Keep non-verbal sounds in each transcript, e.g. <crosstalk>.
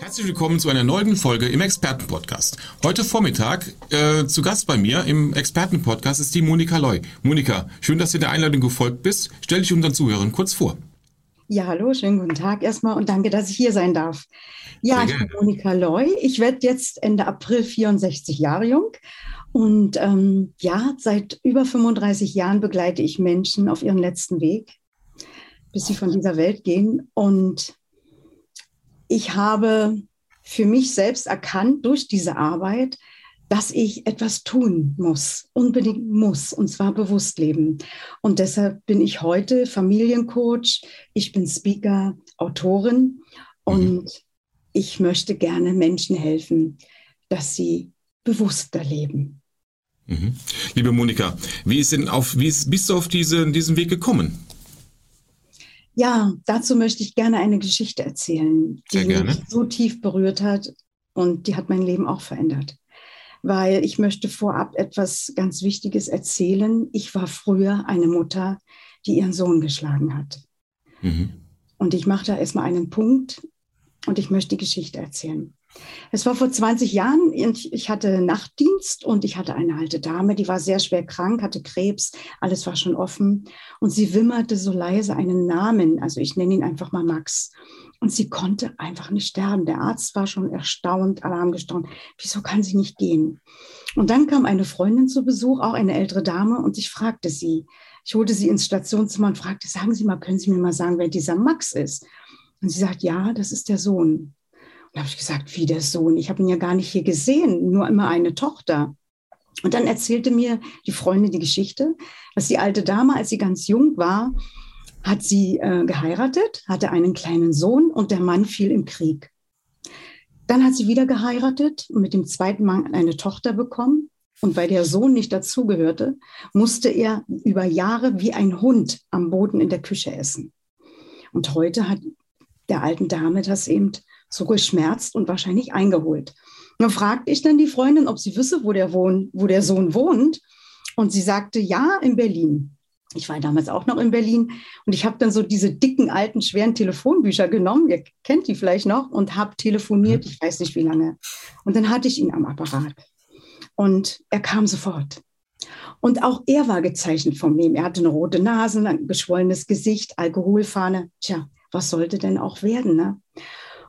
Herzlich willkommen zu einer neuen Folge im Expertenpodcast. Heute Vormittag äh, zu Gast bei mir im Expertenpodcast ist die Monika Loy. Monika, schön, dass du der Einladung gefolgt bist. Stell dich unseren Zuhörern kurz vor. Ja, hallo, schönen guten Tag erstmal und danke, dass ich hier sein darf. Ja, ich bin Monika Loy. Ich werde jetzt Ende April 64 Jahre jung und ähm, ja, seit über 35 Jahren begleite ich Menschen auf ihren letzten Weg, bis sie von dieser Welt gehen und ich habe für mich selbst erkannt durch diese Arbeit, dass ich etwas tun muss, unbedingt muss, und zwar bewusst leben. Und deshalb bin ich heute Familiencoach, ich bin Speaker, Autorin und mhm. ich möchte gerne Menschen helfen, dass sie bewusster leben. Mhm. Liebe Monika, wie, ist denn auf, wie ist, bist du auf diese, diesen Weg gekommen? Ja, dazu möchte ich gerne eine Geschichte erzählen, die mich so tief berührt hat und die hat mein Leben auch verändert. Weil ich möchte vorab etwas ganz Wichtiges erzählen. Ich war früher eine Mutter, die ihren Sohn geschlagen hat. Mhm. Und ich mache da erstmal einen Punkt und ich möchte die Geschichte erzählen. Es war vor 20 Jahren, ich hatte Nachtdienst und ich hatte eine alte Dame, die war sehr schwer krank, hatte Krebs, alles war schon offen und sie wimmerte so leise einen Namen, also ich nenne ihn einfach mal Max. Und sie konnte einfach nicht sterben. Der Arzt war schon erstaunt, Alarm gestaunt. Wieso kann sie nicht gehen? Und dann kam eine Freundin zu Besuch, auch eine ältere Dame, und ich fragte sie. Ich holte sie ins Stationszimmer und fragte, sagen Sie mal, können Sie mir mal sagen, wer dieser Max ist? Und sie sagt, ja, das ist der Sohn. Da habe ich gesagt, wie der Sohn? Ich habe ihn ja gar nicht hier gesehen, nur immer eine Tochter. Und dann erzählte mir die Freundin die Geschichte, dass die alte Dame, als sie ganz jung war, hat sie äh, geheiratet, hatte einen kleinen Sohn und der Mann fiel im Krieg. Dann hat sie wieder geheiratet und mit dem zweiten Mann eine Tochter bekommen. Und weil der Sohn nicht dazugehörte, musste er über Jahre wie ein Hund am Boden in der Küche essen. Und heute hat der alten Dame das eben so geschmerzt und wahrscheinlich eingeholt. Dann fragte ich dann die Freundin, ob sie wisse, wo der, Wohn, wo der Sohn wohnt. Und sie sagte, ja, in Berlin. Ich war damals auch noch in Berlin und ich habe dann so diese dicken, alten, schweren Telefonbücher genommen, ihr kennt die vielleicht noch, und habe telefoniert, mhm. ich weiß nicht wie lange. Und dann hatte ich ihn am Apparat. Und er kam sofort. Und auch er war gezeichnet von mir. Er hatte eine rote Nase, ein geschwollenes Gesicht, Alkoholfahne. Tja, was sollte denn auch werden? Ne?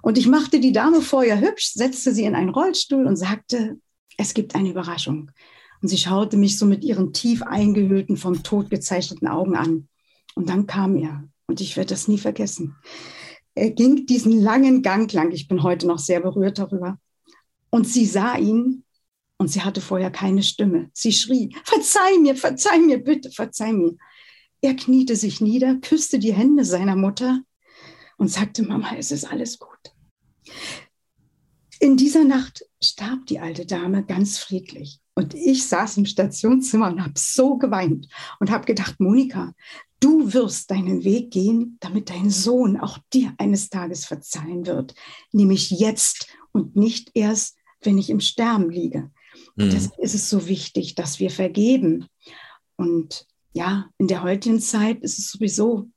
Und ich machte die Dame vorher hübsch, setzte sie in einen Rollstuhl und sagte, es gibt eine Überraschung. Und sie schaute mich so mit ihren tief eingehüllten, vom Tod gezeichneten Augen an. Und dann kam er. Und ich werde das nie vergessen. Er ging diesen langen Gang lang. Ich bin heute noch sehr berührt darüber. Und sie sah ihn und sie hatte vorher keine Stimme. Sie schrie, verzeih mir, verzeih mir, bitte, verzeih mir. Er kniete sich nieder, küsste die Hände seiner Mutter und sagte, Mama, es ist alles gut. In dieser Nacht starb die alte Dame ganz friedlich. Und ich saß im Stationszimmer und habe so geweint und habe gedacht, Monika, du wirst deinen Weg gehen, damit dein Sohn auch dir eines Tages verzeihen wird. Nämlich jetzt und nicht erst, wenn ich im Sterben liege. Mhm. Und deshalb ist es so wichtig, dass wir vergeben. Und ja, in der heutigen Zeit ist es sowieso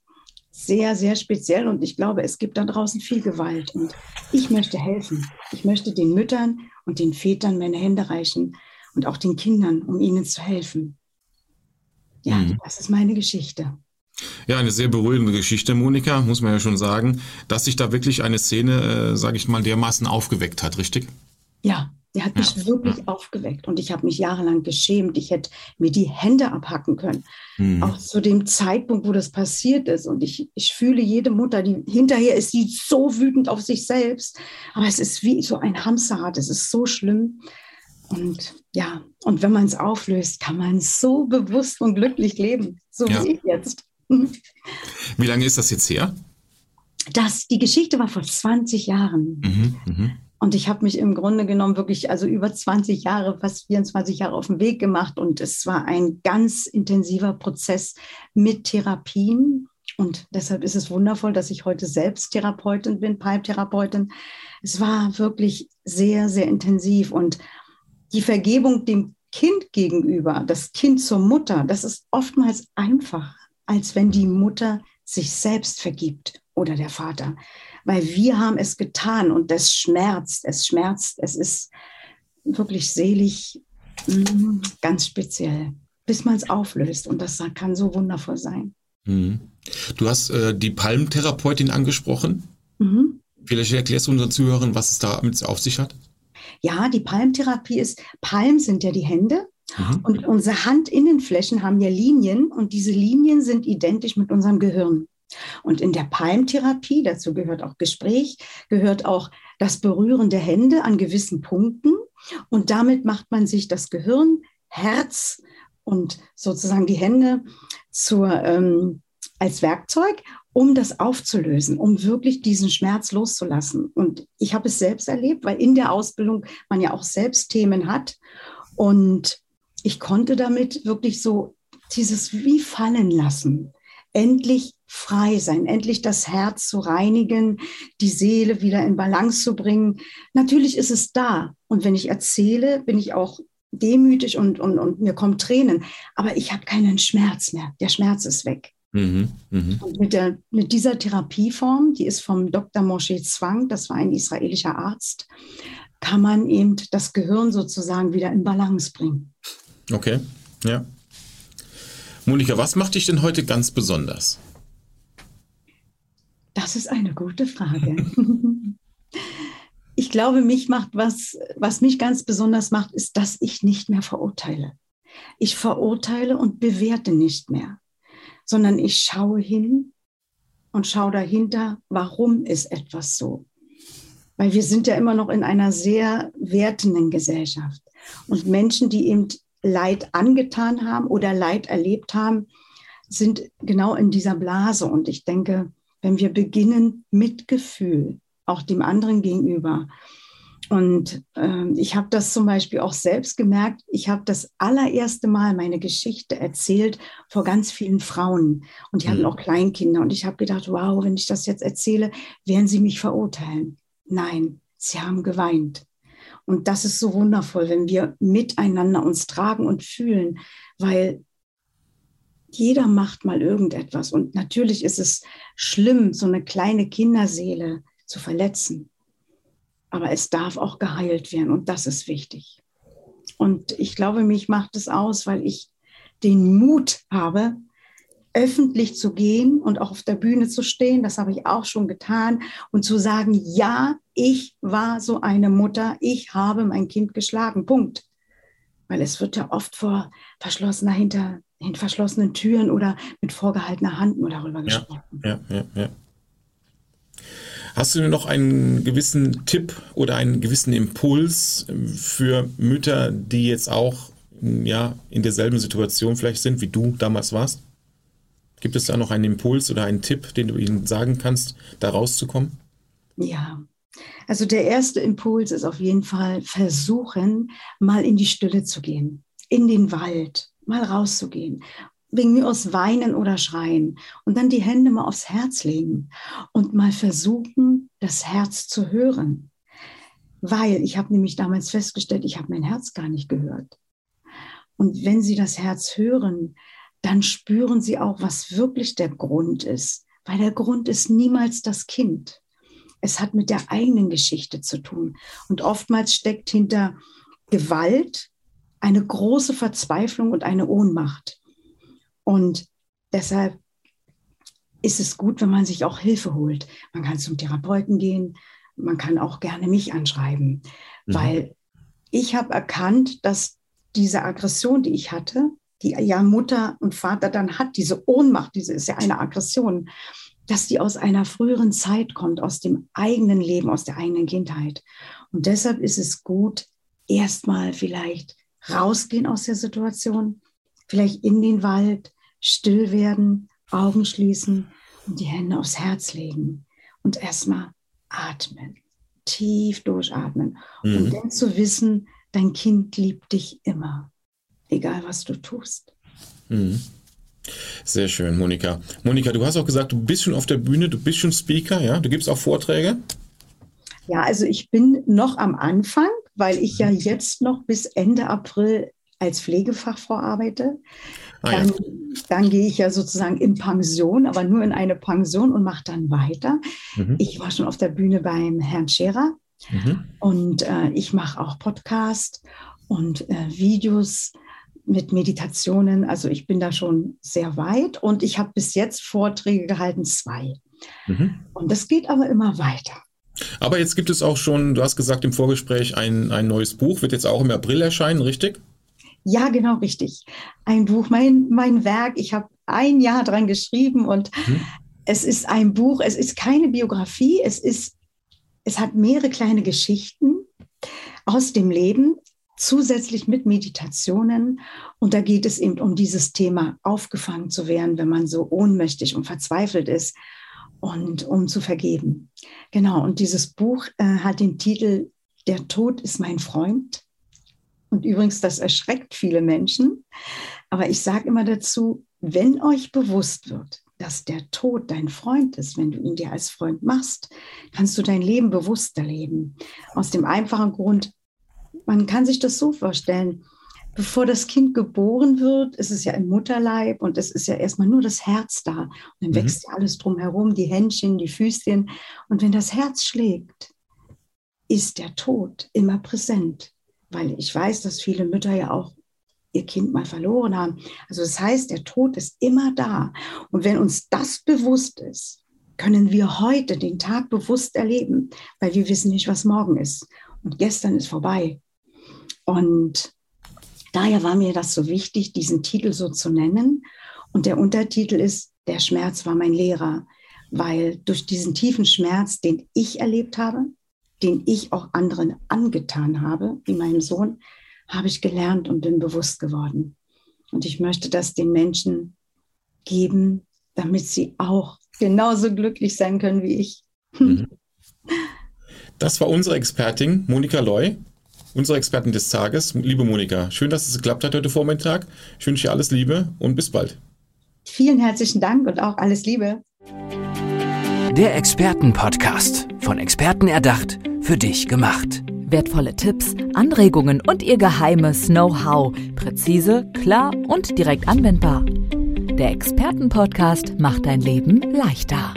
sehr, sehr speziell und ich glaube, es gibt da draußen viel Gewalt und ich möchte helfen. Ich möchte den Müttern und den Vätern meine Hände reichen und auch den Kindern, um ihnen zu helfen. Ja, mhm. das ist meine Geschichte. Ja, eine sehr beruhigende Geschichte, Monika, muss man ja schon sagen, dass sich da wirklich eine Szene, äh, sage ich mal, dermaßen aufgeweckt hat, richtig? Ja, der hat mich ja. wirklich aufgeweckt und ich habe mich jahrelang geschämt. Ich hätte mir die Hände abhacken können. Mhm. Auch zu dem Zeitpunkt, wo das passiert ist. Und ich, ich fühle jede Mutter, die hinterher ist, die so wütend auf sich selbst. Aber es ist wie so ein Hamsterrad. Es ist so schlimm. Und ja, und wenn man es auflöst, kann man so bewusst und glücklich leben. So ja. wie ich jetzt. <laughs> Wie lange ist das jetzt her? Das, die Geschichte war vor 20 Jahren. Mhm, mh. Und ich habe mich im Grunde genommen wirklich, also über 20 Jahre, fast 24 Jahre auf den Weg gemacht. Und es war ein ganz intensiver Prozess mit Therapien. Und deshalb ist es wundervoll, dass ich heute selbst Therapeutin bin, Palmtherapeutin. Es war wirklich sehr, sehr intensiv. Und die Vergebung dem Kind gegenüber, das Kind zur Mutter, das ist oftmals einfacher, als wenn die Mutter sich selbst vergibt oder der Vater weil wir haben es getan und das schmerzt, es schmerzt, es ist wirklich selig, mm, ganz speziell, bis man es auflöst und das kann so wundervoll sein. Mhm. Du hast äh, die Palmtherapeutin angesprochen. Mhm. Vielleicht erklärst du unseren Zuhörern, was es damit auf sich hat? Ja, die Palmtherapie ist, Palm sind ja die Hände mhm. und unsere Handinnenflächen haben ja Linien und diese Linien sind identisch mit unserem Gehirn. Und in der Palmtherapie, dazu gehört auch Gespräch, gehört auch das Berühren der Hände an gewissen Punkten. Und damit macht man sich das Gehirn, Herz und sozusagen die Hände zur, ähm, als Werkzeug, um das aufzulösen, um wirklich diesen Schmerz loszulassen. Und ich habe es selbst erlebt, weil in der Ausbildung man ja auch selbst Themen hat. Und ich konnte damit wirklich so dieses wie fallen lassen, endlich frei sein, endlich das Herz zu reinigen, die Seele wieder in Balance zu bringen. Natürlich ist es da. Und wenn ich erzähle, bin ich auch demütig und, und, und mir kommen Tränen. Aber ich habe keinen Schmerz mehr. Der Schmerz ist weg. Mhm, mh. Und mit, der, mit dieser Therapieform, die ist vom Dr. Moshe Zwang, das war ein israelischer Arzt, kann man eben das Gehirn sozusagen wieder in Balance bringen. Okay, ja. Monika, was macht dich denn heute ganz besonders? Das ist eine gute Frage. ich glaube, mich macht was, was mich ganz besonders macht, ist, dass ich nicht mehr verurteile. Ich verurteile und bewerte nicht mehr, sondern ich schaue hin und schaue dahinter, warum ist etwas so. Weil wir sind ja immer noch in einer sehr wertenden Gesellschaft. Und Menschen, die eben Leid angetan haben oder Leid erlebt haben, sind genau in dieser Blase. Und ich denke, wenn wir beginnen mit Gefühl, auch dem anderen gegenüber. Und äh, ich habe das zum Beispiel auch selbst gemerkt. Ich habe das allererste Mal meine Geschichte erzählt vor ganz vielen Frauen. Und die mhm. hatten auch Kleinkinder. Und ich habe gedacht, wow, wenn ich das jetzt erzähle, werden sie mich verurteilen. Nein, sie haben geweint. Und das ist so wundervoll, wenn wir miteinander uns tragen und fühlen, weil jeder macht mal irgendetwas. Und natürlich ist es schlimm, so eine kleine Kinderseele zu verletzen. Aber es darf auch geheilt werden und das ist wichtig. Und ich glaube, mich macht es aus, weil ich den Mut habe, öffentlich zu gehen und auch auf der Bühne zu stehen. Das habe ich auch schon getan und zu sagen, ja, ich war so eine Mutter, ich habe mein Kind geschlagen. Punkt. Weil es wird ja oft vor verschlossener hinter in verschlossenen Türen oder mit vorgehaltener Hand nur darüber gesprochen. Ja, ja, ja, Hast du noch einen gewissen Tipp oder einen gewissen Impuls für Mütter, die jetzt auch ja, in derselben Situation vielleicht sind, wie du damals warst? Gibt es da noch einen Impuls oder einen Tipp, den du ihnen sagen kannst, da rauszukommen? Ja, also der erste Impuls ist auf jeden Fall versuchen, mal in die Stille zu gehen, in den Wald, mal rauszugehen, wegen mir aus weinen oder schreien und dann die Hände mal aufs Herz legen und mal versuchen, das Herz zu hören. Weil ich habe nämlich damals festgestellt, ich habe mein Herz gar nicht gehört. Und wenn Sie das Herz hören, dann spüren Sie auch, was wirklich der Grund ist. Weil der Grund ist niemals das Kind. Es hat mit der eigenen Geschichte zu tun. Und oftmals steckt hinter Gewalt eine große Verzweiflung und eine Ohnmacht. Und deshalb ist es gut, wenn man sich auch Hilfe holt. Man kann zum Therapeuten gehen, man kann auch gerne mich anschreiben, mhm. weil ich habe erkannt, dass diese Aggression, die ich hatte, die ja Mutter und Vater dann hat, diese Ohnmacht, diese ist ja eine Aggression, dass die aus einer früheren Zeit kommt, aus dem eigenen Leben, aus der eigenen Kindheit. Und deshalb ist es gut, erstmal vielleicht rausgehen aus der Situation, vielleicht in den Wald, still werden, Augen schließen und die Hände aufs Herz legen und erstmal atmen. tief durchatmen mhm. und dann zu wissen, dein Kind liebt dich immer, egal was du tust. Mhm. Sehr schön, Monika. Monika, du hast auch gesagt, du bist schon auf der Bühne, du bist schon Speaker, ja? Du gibst auch Vorträge? Ja, also ich bin noch am Anfang, weil ich ja jetzt noch bis Ende April als Pflegefachfrau arbeite. Ah, dann, ja. dann, gehe ich ja sozusagen in Pension, aber nur in eine Pension und mache dann weiter. Mhm. Ich war schon auf der Bühne beim Herrn Scherer mhm. und äh, ich mache auch Podcast und äh, Videos mit Meditationen. Also ich bin da schon sehr weit und ich habe bis jetzt Vorträge gehalten, zwei. Mhm. Und das geht aber immer weiter. Aber jetzt gibt es auch schon, du hast gesagt im Vorgespräch, ein, ein neues Buch, wird jetzt auch im April erscheinen, richtig? Ja, genau, richtig. Ein Buch, mein, mein Werk. Ich habe ein Jahr dran geschrieben und mhm. es ist ein Buch, es ist keine Biografie, es ist, es hat mehrere kleine Geschichten aus dem Leben, zusätzlich mit Meditationen. Und da geht es eben um dieses Thema, aufgefangen zu werden, wenn man so ohnmächtig und verzweifelt ist und um zu vergeben. Genau, und dieses Buch äh, hat den Titel Der Tod ist mein Freund. Und übrigens, das erschreckt viele Menschen. Aber ich sage immer dazu, wenn euch bewusst wird, dass der Tod dein Freund ist, wenn du ihn dir als Freund machst, kannst du dein Leben bewusster leben. Aus dem einfachen Grund, man kann sich das so vorstellen, bevor das Kind geboren wird, ist es ja im Mutterleib und es ist ja erstmal nur das Herz da. Und dann mhm. wächst ja alles drumherum, die Händchen, die Füßchen. Und wenn das Herz schlägt, ist der Tod immer präsent. Weil ich weiß, dass viele Mütter ja auch ihr Kind mal verloren haben. Also das heißt, der Tod ist immer da. Und wenn uns das bewusst ist, können wir heute den Tag bewusst erleben, weil wir wissen nicht, was morgen ist. Und gestern ist vorbei. Und Daher war mir das so wichtig, diesen Titel so zu nennen. Und der Untertitel ist, der Schmerz war mein Lehrer, weil durch diesen tiefen Schmerz, den ich erlebt habe, den ich auch anderen angetan habe, wie meinem Sohn, habe ich gelernt und bin bewusst geworden. Und ich möchte das den Menschen geben, damit sie auch genauso glücklich sein können wie ich. Mhm. Das war unsere Expertin, Monika Loy unsere Experten des Tages. Liebe Monika, schön, dass es geklappt hat heute Vormittag. Ich wünsche dir alles Liebe und bis bald. Vielen herzlichen Dank und auch alles Liebe. Der Expertenpodcast. Von Experten erdacht, für dich gemacht. Wertvolle Tipps, Anregungen und ihr geheimes Know-how. Präzise, klar und direkt anwendbar. Der Expertenpodcast macht dein Leben leichter.